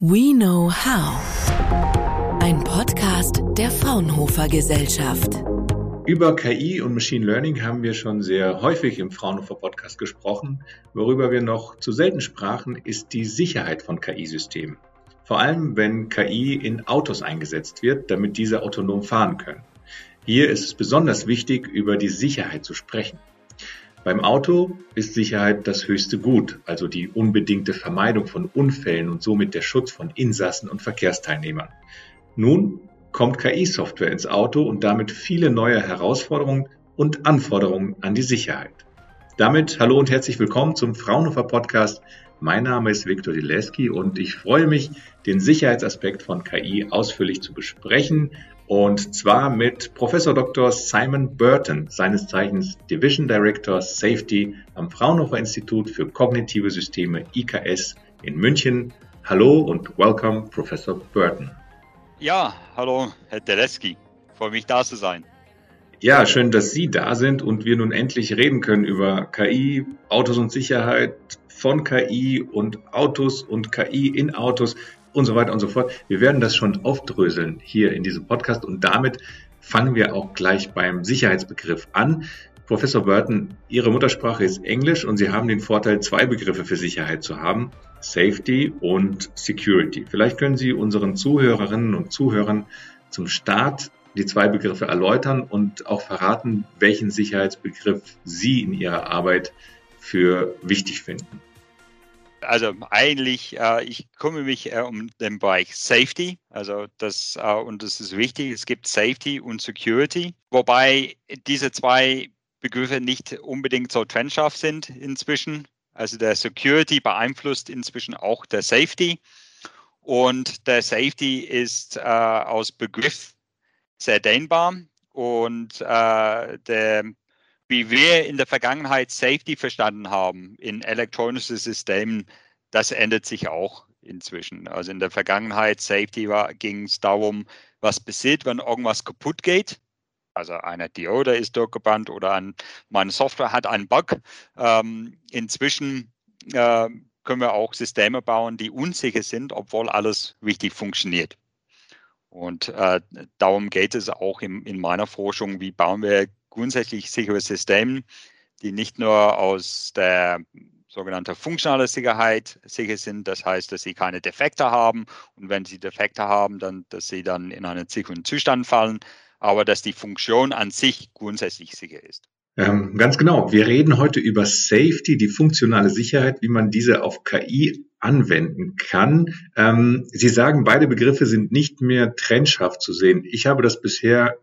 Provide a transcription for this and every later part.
We Know How. Ein Podcast der Fraunhofer Gesellschaft. Über KI und Machine Learning haben wir schon sehr häufig im Fraunhofer Podcast gesprochen. Worüber wir noch zu selten sprachen, ist die Sicherheit von KI-Systemen. Vor allem, wenn KI in Autos eingesetzt wird, damit diese autonom fahren können. Hier ist es besonders wichtig, über die Sicherheit zu sprechen. Beim Auto ist Sicherheit das höchste Gut, also die unbedingte Vermeidung von Unfällen und somit der Schutz von Insassen und Verkehrsteilnehmern. Nun kommt KI-Software ins Auto und damit viele neue Herausforderungen und Anforderungen an die Sicherheit. Damit hallo und herzlich willkommen zum Fraunhofer Podcast. Mein Name ist Viktor Dileski und ich freue mich, den Sicherheitsaspekt von KI ausführlich zu besprechen und zwar mit Professor Dr. Simon Burton, seines Zeichens Division Director Safety am Fraunhofer Institut für kognitive Systeme IKS in München. Hallo und welcome, Professor Burton. Ja, hallo, Herr Teleski. Freue mich, da zu sein. Ja, schön, dass Sie da sind und wir nun endlich reden können über KI, Autos und Sicherheit, von KI und Autos und KI in Autos und so weiter und so fort. Wir werden das schon aufdröseln hier in diesem Podcast und damit fangen wir auch gleich beim Sicherheitsbegriff an. Professor Burton, Ihre Muttersprache ist Englisch und Sie haben den Vorteil, zwei Begriffe für Sicherheit zu haben, Safety und Security. Vielleicht können Sie unseren Zuhörerinnen und Zuhörern zum Start die zwei Begriffe erläutern und auch verraten, welchen Sicherheitsbegriff Sie in Ihrer Arbeit für wichtig finden. Also eigentlich, äh, ich kümmere mich äh, um den Bereich Safety, also das äh, und das ist wichtig. Es gibt Safety und Security, wobei diese zwei Begriffe nicht unbedingt so trennscharf sind inzwischen. Also der Security beeinflusst inzwischen auch der Safety und der Safety ist äh, aus Begriff sehr dehnbar und äh, der wie wir in der Vergangenheit Safety verstanden haben in elektronischen Systemen, das ändert sich auch inzwischen. Also in der Vergangenheit Safety ging es darum, was passiert, wenn irgendwas kaputt geht. Also eine Diode ist durchgebrannt oder ein, meine Software hat einen Bug. Ähm, inzwischen äh, können wir auch Systeme bauen, die unsicher sind, obwohl alles richtig funktioniert. Und äh, darum geht es auch in, in meiner Forschung, wie bauen wir grundsätzlich sichere Systeme, die nicht nur aus der sogenannten funktionalen Sicherheit sicher sind, das heißt, dass sie keine Defekte haben und wenn sie Defekte haben, dann, dass sie dann in einen sicheren Zustand fallen, aber dass die Funktion an sich grundsätzlich sicher ist. Ähm, ganz genau. Wir reden heute über Safety, die funktionale Sicherheit, wie man diese auf KI anwenden kann. Ähm, Sie sagen, beide Begriffe sind nicht mehr trennscharf zu sehen. Ich habe das bisher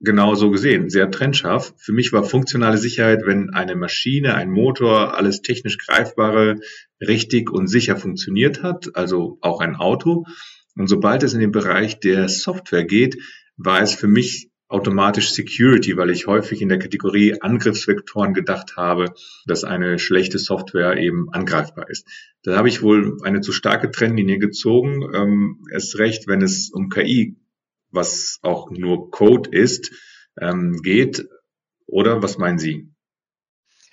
genau so gesehen, sehr trennscharf. Für mich war funktionale Sicherheit, wenn eine Maschine, ein Motor, alles technisch greifbare richtig und sicher funktioniert hat, also auch ein Auto. Und sobald es in den Bereich der Software geht, war es für mich automatisch Security, weil ich häufig in der Kategorie Angriffsvektoren gedacht habe, dass eine schlechte Software eben angreifbar ist. Da habe ich wohl eine zu starke Trennlinie gezogen, ähm, erst recht, wenn es um KI was auch nur Code ist, ähm, geht? Oder was meinen Sie?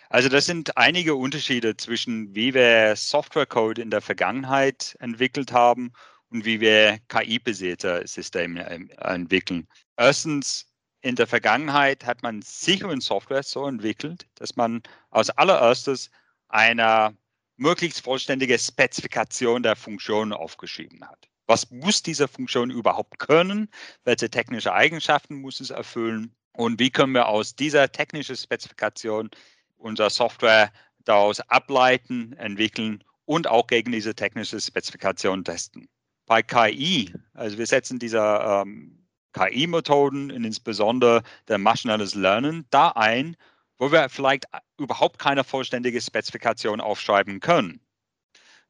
Also das sind einige Unterschiede zwischen, wie wir Softwarecode in der Vergangenheit entwickelt haben und wie wir KI-basierte Systeme ähm, entwickeln. Erstens, in der Vergangenheit hat man sichere Software so entwickelt, dass man als allererstes eine möglichst vollständige Spezifikation der Funktion aufgeschrieben hat. Was muss diese Funktion überhaupt können? Welche technische Eigenschaften muss es erfüllen? Und wie können wir aus dieser technischen Spezifikation unsere Software daraus ableiten, entwickeln und auch gegen diese technische Spezifikation testen? Bei KI, also wir setzen diese ähm, KI-Methoden, insbesondere der maschinelles Lernen, da ein, wo wir vielleicht überhaupt keine vollständige Spezifikation aufschreiben können.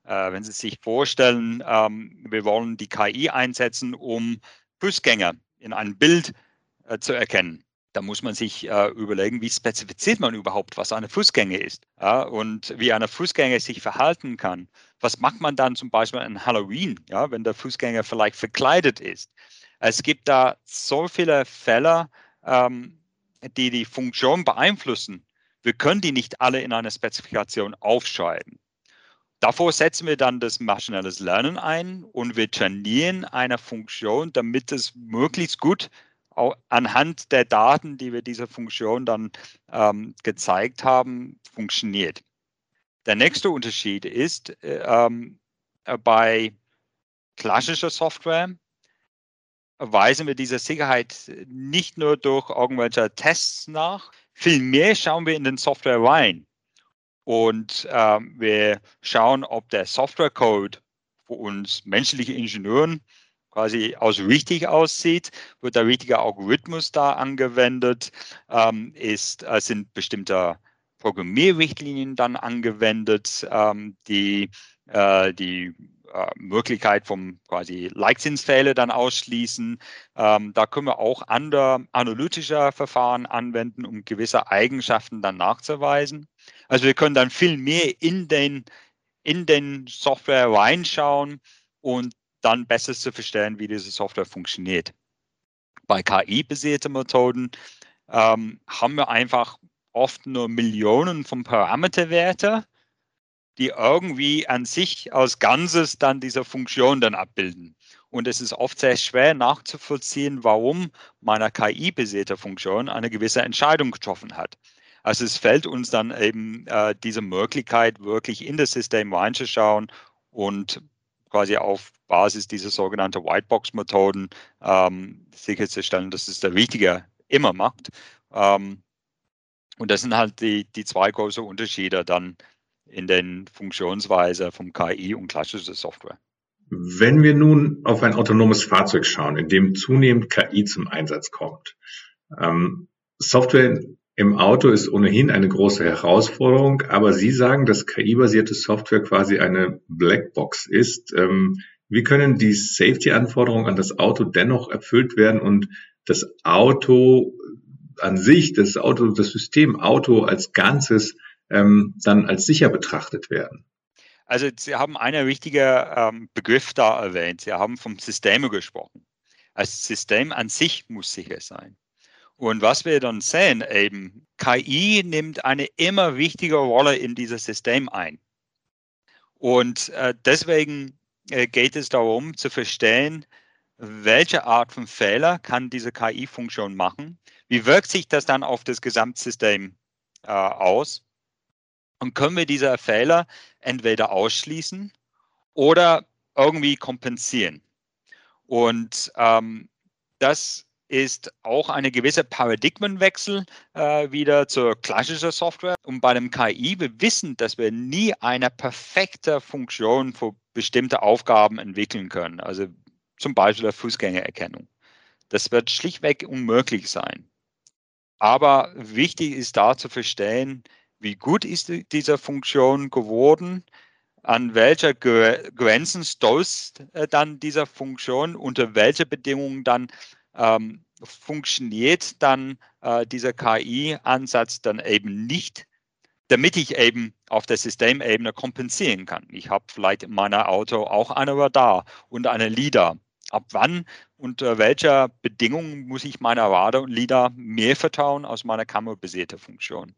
Äh, wenn Sie sich vorstellen, ähm, wir wollen die KI einsetzen, um Fußgänger in einem Bild äh, zu erkennen. Da muss man sich äh, überlegen, wie spezifiziert man überhaupt, was eine Fußgänger ist und wie eine Fußgänger sich verhalten kann. Was macht man dann zum Beispiel an Halloween, ja, wenn der Fußgänger vielleicht verkleidet ist? Es gibt da so viele Fälle, ähm, die die Funktion beeinflussen. Wir können die nicht alle in einer Spezifikation aufschreiben. Davor setzen wir dann das maschinelles Lernen ein und wir trainieren eine Funktion, damit es möglichst gut anhand der Daten, die wir dieser Funktion dann ähm, gezeigt haben, funktioniert. Der nächste Unterschied ist äh, ähm, bei klassischer Software weisen wir diese Sicherheit nicht nur durch irgendwelche Tests nach, vielmehr schauen wir in den Software rein und ähm, wir schauen, ob der Softwarecode für uns menschliche Ingenieuren quasi aus richtig aussieht, wird der richtige Algorithmus da angewendet, ähm, ist, äh, sind bestimmte Programmierrichtlinien dann angewendet, ähm, die äh, die äh, Möglichkeit vom quasi Leichtzinsfälle dann ausschließen. Ähm, da können wir auch andere analytische Verfahren anwenden, um gewisse Eigenschaften dann nachzuweisen. Also wir können dann viel mehr in den, in den Software reinschauen und dann besser zu verstehen, wie diese Software funktioniert. Bei KI-basierten Methoden ähm, haben wir einfach oft nur Millionen von Parameterwerte, die irgendwie an sich als Ganzes dann diese Funktion dann abbilden. Und es ist oft sehr schwer nachzuvollziehen, warum meine KI-basierte Funktion eine gewisse Entscheidung getroffen hat. Also es fällt uns dann eben äh, diese Möglichkeit, wirklich in das System reinzuschauen und quasi auf Basis dieser sogenannten Whitebox-Methoden ähm, sicherzustellen, dass es der Richtige immer macht. Ähm, und das sind halt die, die zwei großen Unterschiede dann in den Funktionsweise vom KI und klassischer Software. Wenn wir nun auf ein autonomes Fahrzeug schauen, in dem zunehmend KI zum Einsatz kommt, ähm, Software im Auto ist ohnehin eine große Herausforderung, aber Sie sagen, dass KI-basierte Software quasi eine Blackbox ist. Ähm, wie können die Safety-Anforderungen an das Auto dennoch erfüllt werden und das Auto an sich, das Auto, das System Auto als Ganzes ähm, dann als sicher betrachtet werden? Also Sie haben einen wichtigen ähm, Begriff da erwähnt. Sie haben vom System gesprochen. Das System an sich muss sicher sein. Und was wir dann sehen, eben, KI nimmt eine immer wichtige Rolle in dieses System ein. Und äh, deswegen äh, geht es darum zu verstehen, welche Art von Fehler kann diese KI-Funktion machen? Wie wirkt sich das dann auf das Gesamtsystem äh, aus? Und können wir diese Fehler entweder ausschließen oder irgendwie kompensieren? Und ähm, das ist auch eine gewisse Paradigmenwechsel äh, wieder zur klassischen Software. Und bei dem KI, wir wissen, dass wir nie eine perfekte Funktion für bestimmte Aufgaben entwickeln können. Also zum Beispiel der Fußgängererkennung. Das wird schlichtweg unmöglich sein. Aber wichtig ist da zu verstehen, wie gut ist diese Funktion geworden, an welcher Grenzen stößt äh, dann diese Funktion, unter welche Bedingungen dann ähm, funktioniert dann äh, dieser KI-Ansatz dann eben nicht, damit ich eben auf der Systemebene kompensieren kann. Ich habe vielleicht in meinem Auto auch eine Radar und eine LIDAR. Ab wann, unter welcher Bedingungen muss ich meiner Radar und LIDAR mehr vertrauen als meiner kamerabasierten Funktion?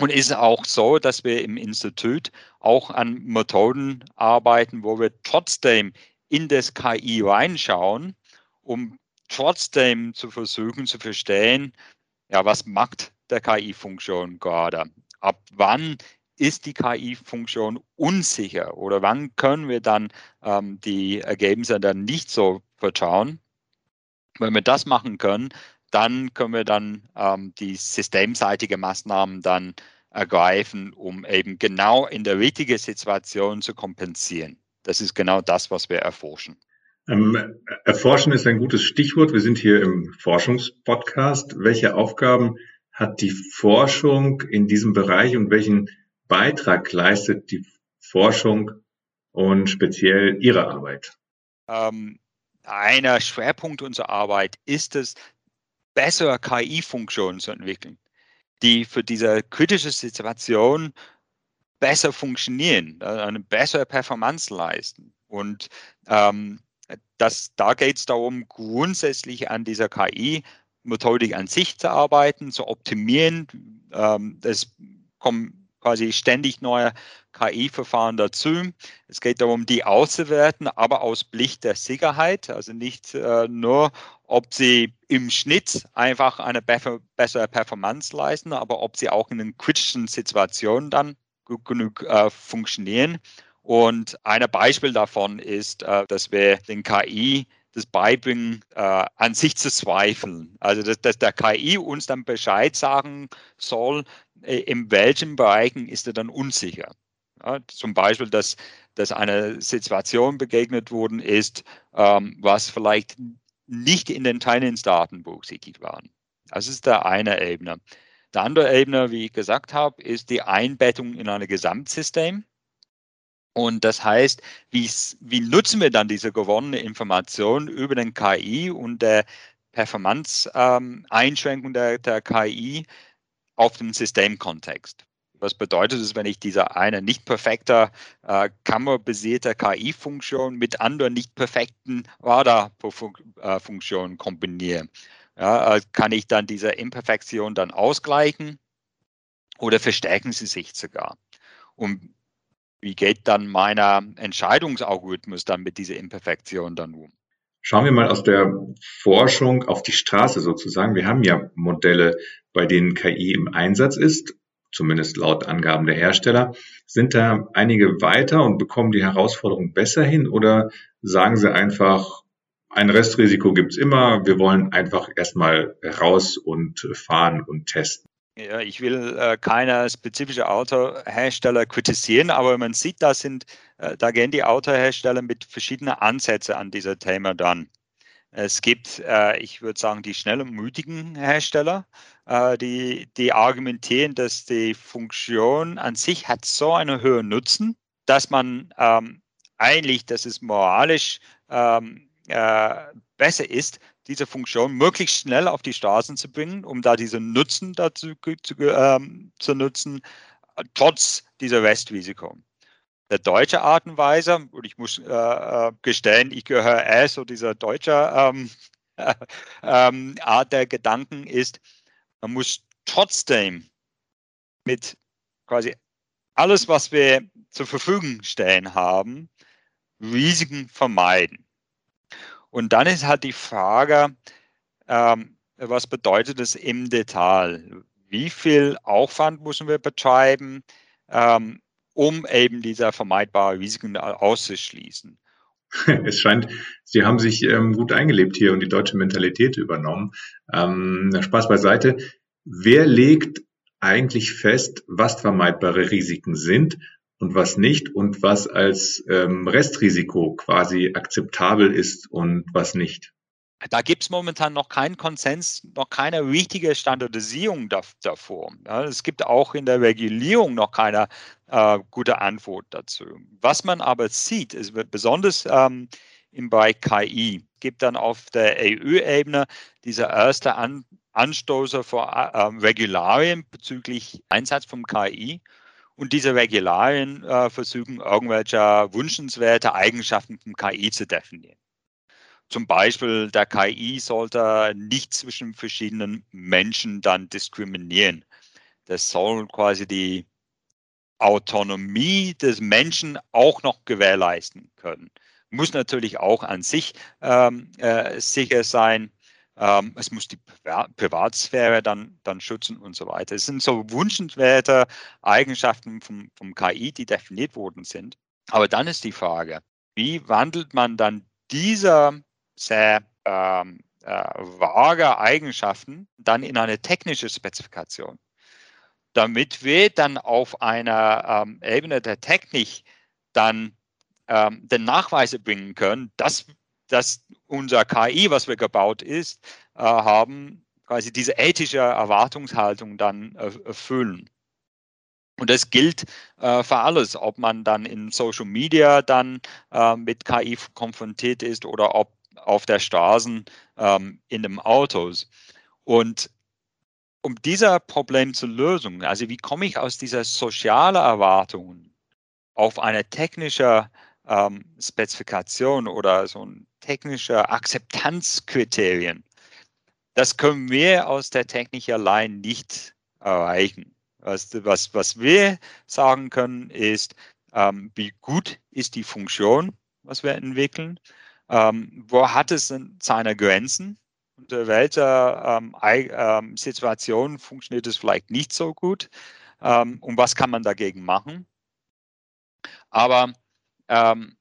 Und ist auch so, dass wir im Institut auch an Methoden arbeiten, wo wir trotzdem in das KI reinschauen, um trotzdem zu versuchen zu verstehen, ja, was macht der KI-Funktion gerade? Ab wann ist die KI-Funktion unsicher oder wann können wir dann ähm, die Ergebnisse dann nicht so vertrauen? Wenn wir das machen können, dann können wir dann ähm, die systemseitige Maßnahmen dann ergreifen, um eben genau in der richtigen Situation zu kompensieren. Das ist genau das, was wir erforschen. Ähm, erforschen ist ein gutes Stichwort. Wir sind hier im Forschungspodcast. Welche Aufgaben hat die Forschung in diesem Bereich und welchen Beitrag leistet die Forschung und speziell Ihre Arbeit? Ähm, einer Schwerpunkt unserer Arbeit ist es, bessere KI-Funktionen zu entwickeln, die für diese kritische Situation besser funktionieren, eine bessere Performance leisten. Und ähm, das, da geht es darum, grundsätzlich an dieser KI-Methodik an sich zu arbeiten, zu optimieren. Ähm, es kommen quasi ständig neue KI-Verfahren dazu. Es geht darum, die auszuwerten, aber aus Blick der Sicherheit, also nicht äh, nur, ob sie im Schnitt einfach eine bessere Performance leisten, aber ob sie auch in den kritischen Situationen dann gut genug äh, funktionieren. Und ein Beispiel davon ist, äh, dass wir den KI das beibringen, äh, an sich zu zweifeln. Also, dass, dass, der KI uns dann Bescheid sagen soll, in welchen Bereichen ist er dann unsicher. Ja, zum Beispiel, dass, dass eine Situation begegnet worden ist, ähm, was vielleicht nicht in den Teilungsdatenbuch sichtbar waren. Das ist der eine Ebene. Der andere Ebene, wie ich gesagt habe, ist die Einbettung in ein Gesamtsystem. Und das heißt, wie, wie nutzen wir dann diese gewonnene Information über den KI und der Performance-Einschränkung ähm, der, der KI auf den Systemkontext? Was bedeutet es, wenn ich diese eine nicht perfekte äh, kammerbasierte KI-Funktion mit anderen nicht perfekten Radar-Funktionen kombiniere? Ja, äh, kann ich dann diese Imperfektion dann ausgleichen oder verstärken sie sich sogar? Und wie geht dann meiner Entscheidungsalgorithmus dann mit dieser Imperfektion dann um? Schauen wir mal aus der Forschung auf die Straße sozusagen. Wir haben ja Modelle, bei denen KI im Einsatz ist, zumindest laut Angaben der Hersteller. Sind da einige weiter und bekommen die Herausforderung besser hin oder sagen sie einfach, ein Restrisiko gibt's immer, wir wollen einfach erstmal raus und fahren und testen? Ja, ich will äh, keine spezifische Autohersteller kritisieren, aber man sieht, da sind, äh, da gehen die Autohersteller mit verschiedenen Ansätzen an dieser Thema dann. Es gibt, äh, ich würde sagen, die schnellen, mutigen Hersteller, die, die argumentieren, dass die Funktion an sich hat so einen höheren Nutzen, dass man ähm, eigentlich, dass es moralisch ähm, äh, besser ist, diese Funktion möglichst schnell auf die Straßen zu bringen, um da diesen Nutzen dazu zu, ähm, zu nutzen, trotz dieser Restrisiko. Der deutsche Art und Weise, und ich muss äh, äh gestehen, ich gehöre eher zu dieser deutschen ähm, äh, Art der Gedanken, ist, man muss trotzdem mit quasi alles, was wir zur Verfügung stellen haben, Risiken vermeiden. Und dann ist halt die Frage, ähm, was bedeutet das im Detail? Wie viel Aufwand müssen wir betreiben, ähm, um eben diese vermeidbaren Risiken auszuschließen? Es scheint, Sie haben sich ähm, gut eingelebt hier und die deutsche Mentalität übernommen. Ähm, Spaß beiseite. Wer legt eigentlich fest, was vermeidbare Risiken sind und was nicht und was als ähm, Restrisiko quasi akzeptabel ist und was nicht. Da gibt es momentan noch keinen Konsens, noch keine richtige Standardisierung davor. Ja, es gibt auch in der Regulierung noch keine äh, gute Antwort dazu. Was man aber sieht, ist besonders ähm, im Bereich KI, gibt dann auf der EU-Ebene diese erste An Anstoße vor äh, Regularien bezüglich Einsatz von KI. Und diese Regularien äh, versuchen irgendwelche wünschenswerte Eigenschaften vom KI zu definieren. Zum Beispiel, der KI sollte nicht zwischen verschiedenen Menschen dann diskriminieren. Das soll quasi die Autonomie des Menschen auch noch gewährleisten können. Muss natürlich auch an sich ähm, äh, sicher sein. Ähm, es muss die Privatsphäre dann, dann schützen und so weiter. Es sind so wünschenswerte Eigenschaften vom, vom KI, die definiert worden sind. Aber dann ist die Frage, wie wandelt man dann diese sehr ähm, äh, vage Eigenschaften dann in eine technische Spezifikation? Damit wir dann auf einer ähm, Ebene der Technik dann ähm, den Nachweis bringen können, dass dass unser KI, was wir gebaut ist, äh, haben, quasi diese ethische Erwartungshaltung dann erfüllen. Und das gilt äh, für alles, ob man dann in Social Media dann äh, mit KI konfrontiert ist oder ob auf der Straße ähm, in den Autos. Und um dieser Problem zu lösen, also wie komme ich aus dieser sozialen Erwartung auf eine technische ähm, Spezifikation oder so ein technischer Akzeptanzkriterien, das können wir aus der Technik allein nicht erreichen. Was, was, was wir sagen können, ist, ähm, wie gut ist die Funktion, was wir entwickeln, ähm, wo hat es seine Grenzen, unter welcher ähm, ähm, Situation funktioniert es vielleicht nicht so gut ähm, und was kann man dagegen machen. Aber ähm,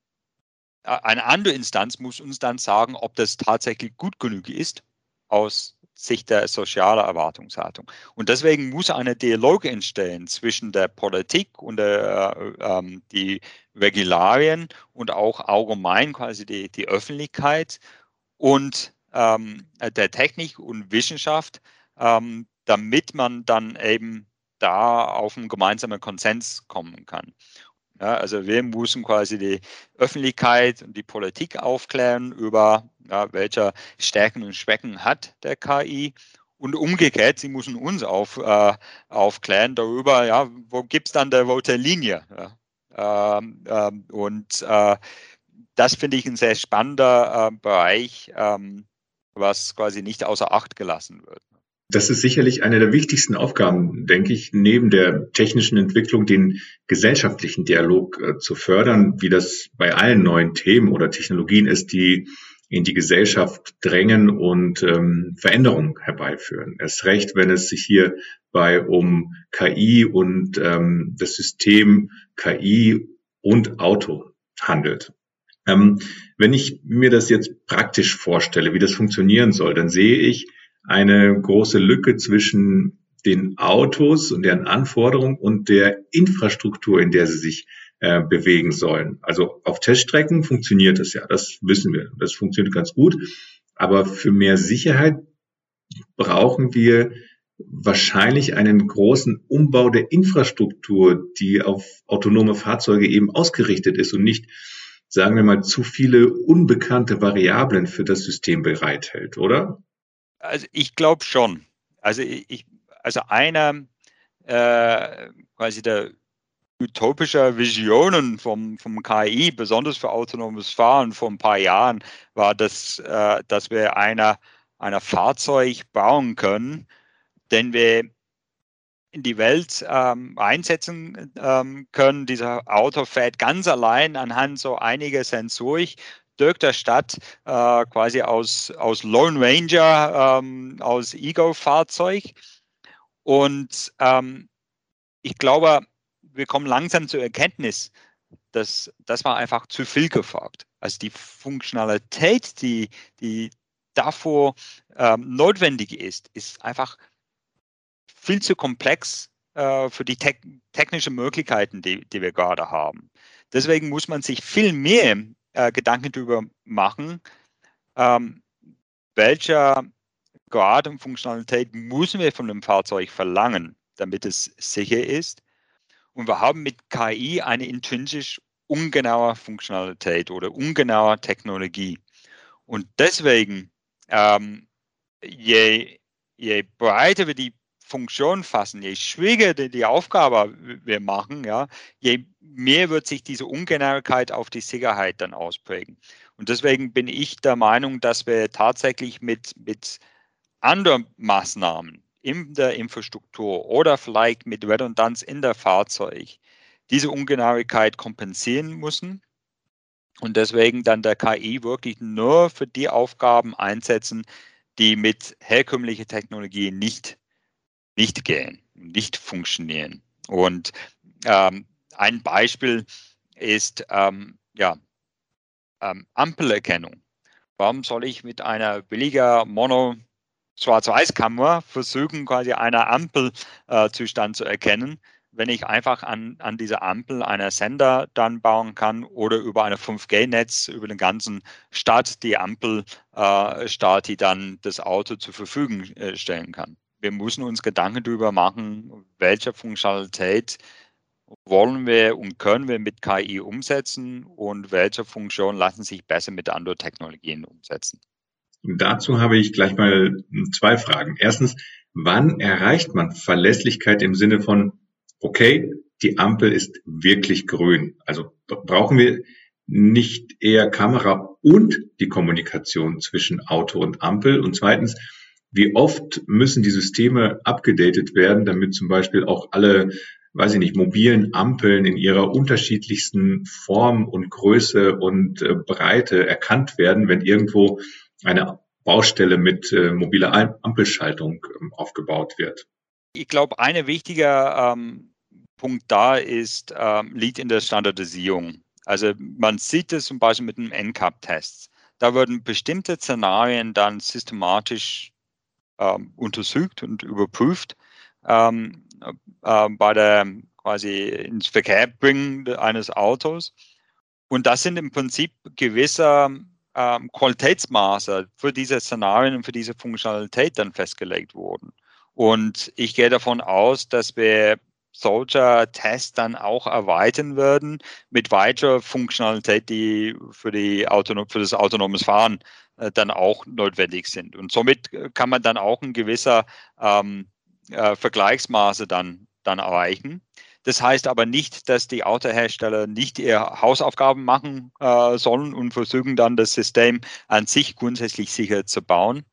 eine andere Instanz muss uns dann sagen, ob das tatsächlich gut genug ist aus Sicht der sozialen Erwartungshaltung. Und deswegen muss eine Dialog entstehen zwischen der Politik und der, äh, ähm, die Regularien und auch allgemein quasi die, die Öffentlichkeit und ähm, der Technik und Wissenschaft, ähm, damit man dann eben da auf einen gemeinsamen Konsens kommen kann. Ja, also wir müssen quasi die Öffentlichkeit und die Politik aufklären über, ja, welche Stärken und Schwächen hat der KI. Und umgekehrt, sie müssen uns auf, äh, aufklären darüber, ja, wo gibt es dann der rote Linie. Ja. Ähm, ähm, und äh, das finde ich ein sehr spannender äh, Bereich, ähm, was quasi nicht außer Acht gelassen wird. Das ist sicherlich eine der wichtigsten Aufgaben, denke ich, neben der technischen Entwicklung, den gesellschaftlichen Dialog äh, zu fördern, wie das bei allen neuen Themen oder Technologien ist, die in die Gesellschaft drängen und ähm, Veränderungen herbeiführen. Erst recht, wenn es sich hierbei um KI und ähm, das System KI und Auto handelt. Ähm, wenn ich mir das jetzt praktisch vorstelle, wie das funktionieren soll, dann sehe ich, eine große Lücke zwischen den Autos und deren Anforderungen und der Infrastruktur, in der sie sich äh, bewegen sollen. Also auf Teststrecken funktioniert es ja, das wissen wir. Das funktioniert ganz gut. Aber für mehr Sicherheit brauchen wir wahrscheinlich einen großen Umbau der Infrastruktur, die auf autonome Fahrzeuge eben ausgerichtet ist und nicht, sagen wir mal, zu viele unbekannte Variablen für das System bereithält, oder? Also ich glaube schon. Also ich, also einer äh, quasi der utopischer Visionen vom, vom KI, besonders für autonomes Fahren vor ein paar Jahren, war, dass, äh, dass wir einer einer Fahrzeug bauen können, den wir in die Welt ähm, einsetzen ähm, können. Dieser Auto fährt ganz allein anhand so einiger Sensorik durch der Stadt äh, quasi aus, aus Lone Ranger, ähm, aus Ego-Fahrzeug. Und ähm, ich glaube, wir kommen langsam zur Erkenntnis, dass das war einfach zu viel gefragt. Also die Funktionalität, die, die davor ähm, notwendig ist, ist einfach viel zu komplex äh, für die te technischen Möglichkeiten, die, die wir gerade haben. Deswegen muss man sich viel mehr äh, Gedanken darüber machen, ähm, welcher Grad und Funktionalität müssen wir von dem Fahrzeug verlangen, damit es sicher ist. Und wir haben mit KI eine intrinsisch ungenaue Funktionalität oder ungenaue Technologie. Und deswegen, ähm, je, je breiter wir die Funktion fassen, je schwieriger die, Aufgabe wir machen, ja, je mehr wird sich diese Ungenauigkeit auf die Sicherheit dann ausprägen. Und deswegen bin ich der Meinung, dass wir tatsächlich mit, mit anderen Maßnahmen in der Infrastruktur oder vielleicht mit Redundanz in der Fahrzeug diese Ungenauigkeit kompensieren müssen und deswegen dann der KI wirklich nur für die Aufgaben einsetzen, die mit herkömmlicher Technologie nicht nicht gehen, nicht funktionieren. Und ähm, ein Beispiel ist ähm, ja, ähm, Ampelerkennung. Warum soll ich mit einer billiger Mono Schwarz-Weiß-Kamera versuchen, quasi einen Ampelzustand äh, zu erkennen, wenn ich einfach an, an dieser Ampel einen Sender dann bauen kann oder über eine 5G-Netz über den ganzen Stadt die Ampel äh, Stadt, die dann das Auto zur Verfügung äh, stellen kann wir müssen uns Gedanken darüber machen, welche Funktionalität wollen wir und können wir mit KI umsetzen und welche Funktionen lassen sich besser mit anderen Technologien umsetzen. Dazu habe ich gleich mal zwei Fragen. Erstens, wann erreicht man Verlässlichkeit im Sinne von, okay, die Ampel ist wirklich grün? Also brauchen wir nicht eher Kamera und die Kommunikation zwischen Auto und Ampel? Und zweitens, Wie oft müssen die Systeme abgedatet werden, damit zum Beispiel auch alle, weiß ich nicht, mobilen Ampeln in ihrer unterschiedlichsten Form und Größe und äh, Breite erkannt werden, wenn irgendwo eine Baustelle mit äh, mobiler Ampelschaltung ähm, aufgebaut wird? Ich glaube, eine wichtige ähm, Punkt da ist, ähm, liegt in der Standardisierung. Also man sieht es zum Beispiel mit dem NCAP-Test. Da werden bestimmte Szenarien dann systematisch ähm, untersucht und überprüft ähm, äh, bei der quasi ins Verkehr bringen eines Autos. Und das sind im Prinzip gewisse ähm, Qualitätsmaße für diese Szenarien und für diese Funktionalität dann festgelegt worden. Und ich gehe davon aus, dass wir solcher Tests dann auch erweitern werden mit weiterer Funktionalität, die für, die Autonom für das autonomes Fahren äh, dann auch notwendig sind. Und somit kann man dann auch ein gewisser ähm, äh, Vergleichsmaße dann, dann erreichen. Das heißt aber nicht, dass die Autohersteller nicht ihre Hausaufgaben machen äh, sollen und versuchen dann das System an sich grundsätzlich sicher zu bauen.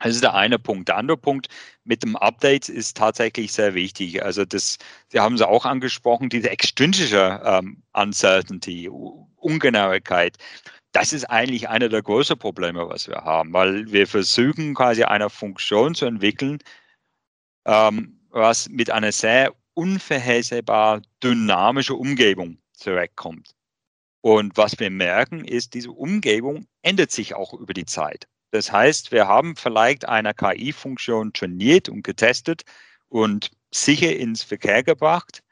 Das ist der eine Punkt. Der andere Punkt mit dem Update ist tatsächlich sehr wichtig. Also das, Sie haben es auch angesprochen, diese extrinsische ähm, Uncertainty, Ungenauigkeit. Das ist eigentlich einer der größten Probleme, was wir haben, weil wir versuchen quasi eine Funktion zu entwickeln, ähm, was mit einer sehr unvorhersehbar dynamischen Umgebung zurückkommt. Und was wir merken, ist, diese Umgebung ändert sich auch über die Zeit. Das heißt, wir haben vielleicht eine KI-Funktion trainiert und getestet und sicher ins Verkehr gebracht,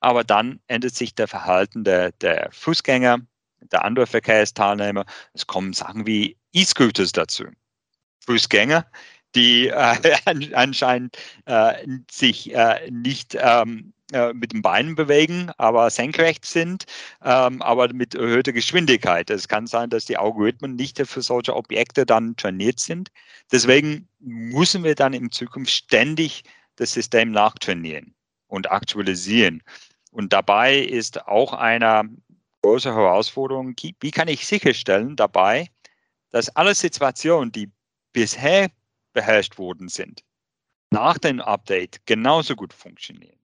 aber dann ändert sich der Verhalten der, der Fußgänger, der anderen Verkehrsteilnehmer. Es kommen Sachen wie E-Scooters dazu. Fußgänger, die äh, anscheinend äh, sich äh, nicht ähm, äh, mit den Beinen bewegen, aber senkrecht sind, ähm, aber mit erhöhter Geschwindigkeit. Es kann sein, dass die Algorithmen nicht für solche Objekte dann trainiert sind. Deswegen müssen wir dann in Zukunft ständig das System nachtrainieren und aktualisieren. Und dabei ist auch eine große Herausforderung, wie kann ich sicherstellen dabei, dass alle Situationen, die bisher beherrscht worden sind, nach dem Update genauso gut funktionieren.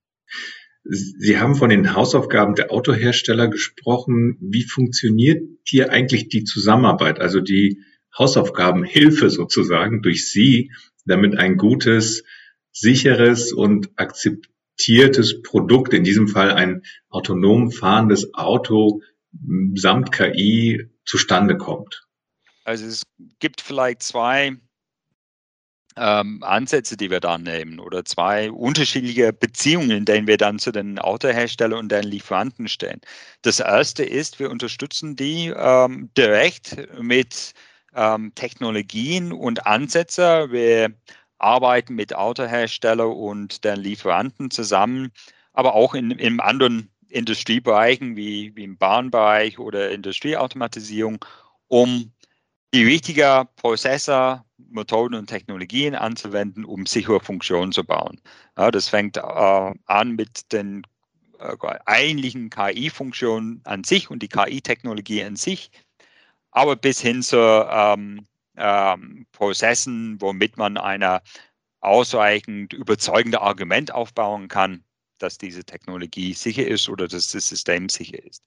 Sie haben von den Hausaufgaben der Autohersteller gesprochen. Wie funktioniert hier eigentlich die Zusammenarbeit, also die Hausaufgabenhilfe sozusagen durch Sie, damit ein gutes, sicheres und akzeptiertes Produkt, in diesem Fall ein autonom fahrendes Auto samt KI, zustande kommt? Also es gibt vielleicht zwei ähm, Ansätze, die wir da nehmen oder zwei unterschiedliche Beziehungen, in denen wir dann zu den Autoherstellern und den Lieferanten stehen. Das erste ist, wir unterstützen die ähm, direkt mit ähm, Technologien und Ansätzen. Wir arbeiten mit Autoherstellern und den Lieferanten zusammen, aber auch in, in anderen Industriebereichen wie, wie im Bahnbereich oder Industrieautomatisierung, um die wichtigen Prozesse Methoden und Technologien anzuwenden, um sichere Funktionen zu bauen. Ja, das fängt äh, an mit den äh, eigentlichen KI-Funktionen an sich und die KI-Technologie an sich, aber bis hin zu ähm, ähm, Prozessen, womit man eine ausreichend überzeugende Argument aufbauen kann, dass diese Technologie sicher ist oder dass das System sicher ist.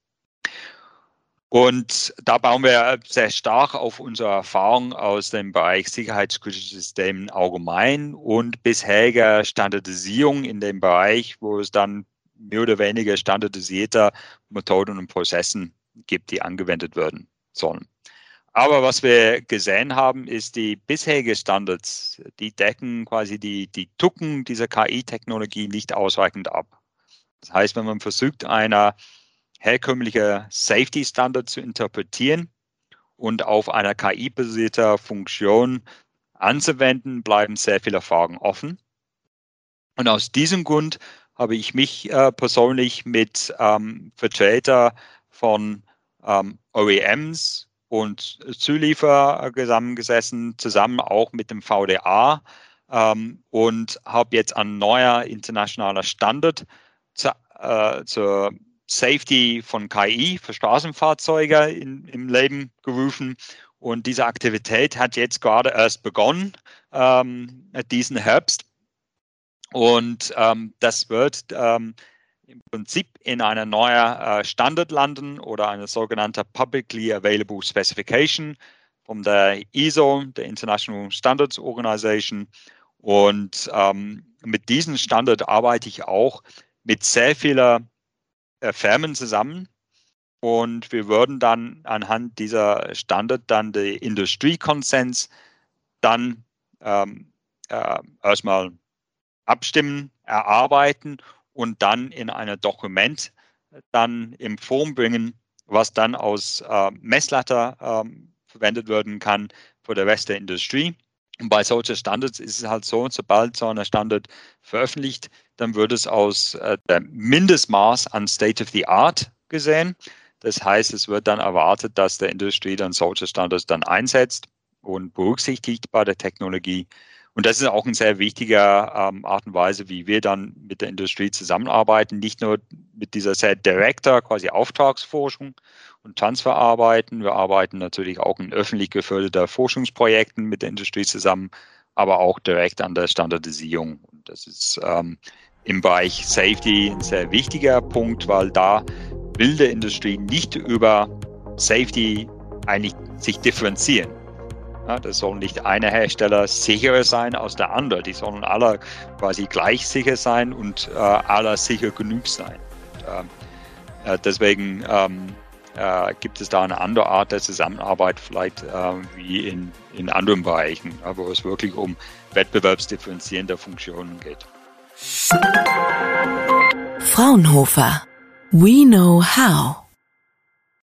Und da bauen wir sehr stark auf unsere Erfahrung aus dem Bereich sicherheitskritische Systemen allgemein und bisherige Standardisierung in dem Bereich, wo es dann mehr oder weniger standardisierte Methoden und Prozessen gibt, die angewendet werden sollen. Aber was wir gesehen haben, ist die bisherigen Standards, die decken quasi die, die Tucken dieser KI-Technologie nicht ausreichend ab. Das heißt, wenn man versucht, einer herkömmliche Safety-Standard zu interpretieren und auf einer KI-basierter Funktion anzuwenden, bleiben sehr viele Fragen offen. Und aus diesem Grund habe ich mich äh, persönlich mit ähm, Vertreter von ähm, OEMs und Zulieferer zusammengesessen, zusammen auch mit dem VDA ähm, und habe jetzt ein neuer internationaler Standard zu, äh, zur Safety von KI für Straßenfahrzeuge in, im Leben gerufen Und diese Aktivität hat jetzt gerade erst begonnen, ähm, diesen Herbst. Und ähm, das wird ähm, im Prinzip in einer neuen äh, Standard landen oder eine sogenannte Publicly Available Specification von der ISO, der International Standards Organization. Und ähm, mit diesem Standard arbeite ich auch mit sehr vielen äh, Firmen zusammen. Und wir würden dann anhand dieser Standard dann die Industriekonsens dann ähm, äh, erstmal abstimmen, erarbeiten und dann in ein Dokument dann in Form bringen, was dann aus äh, Messlatte ähm, verwendet werden kann für den Rest der Industrie. Und bei solchen Standards ist es halt so, sobald so ein Standard veröffentlicht, dann wird es aus äh, dem Mindestmaß an State of the Art gesehen. Das heißt, es wird dann erwartet, dass der Industrie dann solche Standards dann einsetzt und berücksichtigt bei der Technologie. Und das ist auch eine sehr wichtige ähm, Art und Weise, wie wir dann mit der Industrie zusammenarbeiten. Nicht nur mit dieser sehr direkter quasi Auftragsforschung und Transfer arbeiten. Wir arbeiten natürlich auch in öffentlich geförderter Forschungsprojekten mit der Industrie zusammen, aber auch direkt an der Standardisierung. Und das ist ähm, im Bereich Safety ein sehr wichtiger Punkt, weil da will der Industrie nicht über Safety eigentlich sich differenzieren. Ja, das soll nicht einer Hersteller sicherer sein als der andere. Die sollen alle quasi gleich sicher sein und äh, alle sicher genug sein. Und, äh, deswegen ähm, äh, gibt es da eine andere Art der Zusammenarbeit vielleicht äh, wie in, in anderen Bereichen, wo es wirklich um wettbewerbsdifferenzierende Funktionen geht. Fraunhofer. We know how.